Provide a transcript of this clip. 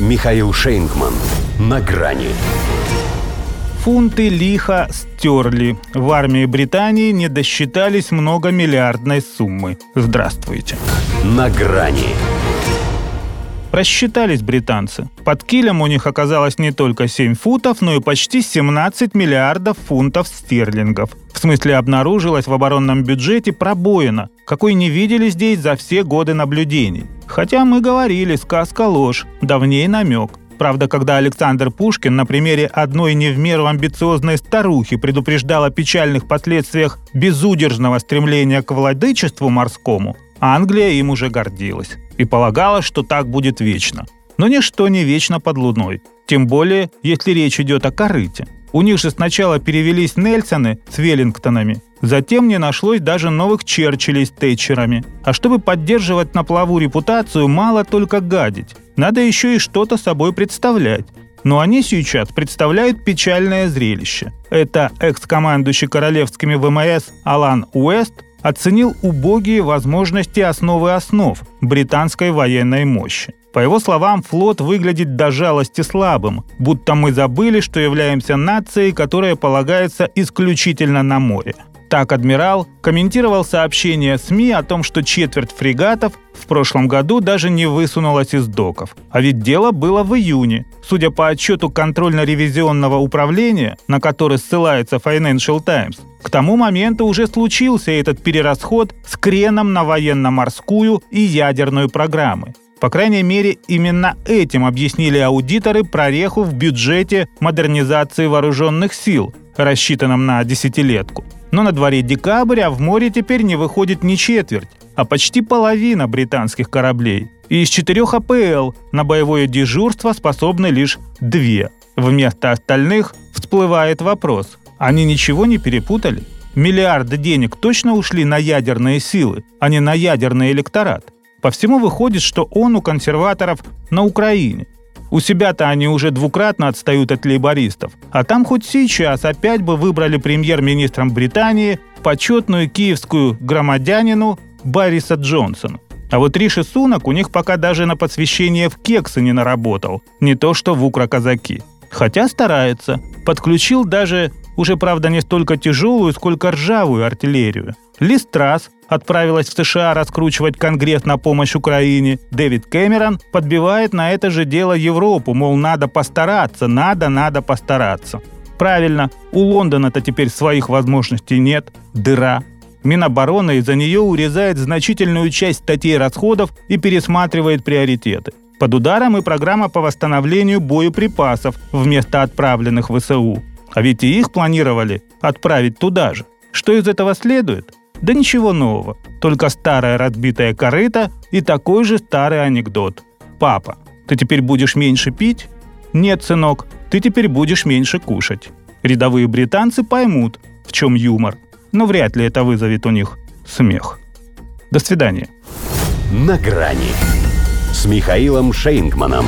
Михаил Шейнгман. На грани. Фунты лихо стерли. В армии Британии не досчитались многомиллиардной суммы. Здравствуйте. На грани. Просчитались британцы. Под килем у них оказалось не только 7 футов, но и почти 17 миллиардов фунтов стерлингов. В смысле обнаружилась в оборонном бюджете пробоина, какой не видели здесь за все годы наблюдений. Хотя мы говорили, сказка ложь, давней намек. Правда, когда Александр Пушкин на примере одной не в меру амбициозной старухи предупреждал о печальных последствиях безудержного стремления к владычеству морскому, Англия им уже гордилась и полагала, что так будет вечно. Но ничто не вечно под луной, тем более, если речь идет о корыте. У них же сначала перевелись Нельсоны с Веллингтонами, затем не нашлось даже новых Черчиллей с Тэтчерами. А чтобы поддерживать на плаву репутацию, мало только гадить. Надо еще и что-то собой представлять. Но они сейчас представляют печальное зрелище. Это экс-командующий королевскими ВМС Алан Уэст оценил убогие возможности основы основ британской военной мощи. По его словам, флот выглядит до жалости слабым, будто мы забыли, что являемся нацией, которая полагается исключительно на море. Так адмирал комментировал сообщение СМИ о том, что четверть фрегатов в прошлом году даже не высунулась из доков. А ведь дело было в июне. Судя по отчету контрольно-ревизионного управления, на который ссылается Financial Times, к тому моменту уже случился этот перерасход с креном на военно-морскую и ядерную программы. По крайней мере, именно этим объяснили аудиторы прореху в бюджете модернизации вооруженных сил, рассчитанном на десятилетку. Но на дворе декабрь, а в море теперь не выходит ни четверть, а почти половина британских кораблей. И из четырех АПЛ на боевое дежурство способны лишь две. Вместо остальных всплывает вопрос, они ничего не перепутали? Миллиарды денег точно ушли на ядерные силы, а не на ядерный электорат. По всему выходит, что он у консерваторов на Украине. У себя-то они уже двукратно отстают от лейбористов. А там хоть сейчас опять бы выбрали премьер-министром Британии почетную киевскую громадянину Бориса Джонсона. А вот Риши Сунок у них пока даже на подсвещение в кексы не наработал. Не то что в Укра-казаки. Хотя старается. Подключил даже, уже правда не столько тяжелую, сколько ржавую артиллерию. Листрас отправилась в США раскручивать Конгресс на помощь Украине. Дэвид Кэмерон подбивает на это же дело Европу, мол, надо постараться, надо, надо постараться. Правильно, у Лондона-то теперь своих возможностей нет. Дыра. Минобороны из-за нее урезает значительную часть статей расходов и пересматривает приоритеты. Под ударом и программа по восстановлению боеприпасов вместо отправленных в ВСУ. А ведь и их планировали отправить туда же. Что из этого следует? Да ничего нового, только старая разбитая корыта и такой же старый анекдот. «Папа, ты теперь будешь меньше пить?» «Нет, сынок, ты теперь будешь меньше кушать». Рядовые британцы поймут, в чем юмор, но вряд ли это вызовет у них смех. До свидания. На грани с Михаилом Шейнгманом.